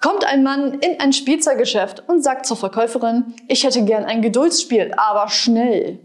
Kommt ein Mann in ein Spielzeuggeschäft und sagt zur Verkäuferin, ich hätte gern ein Geduldsspiel, aber schnell.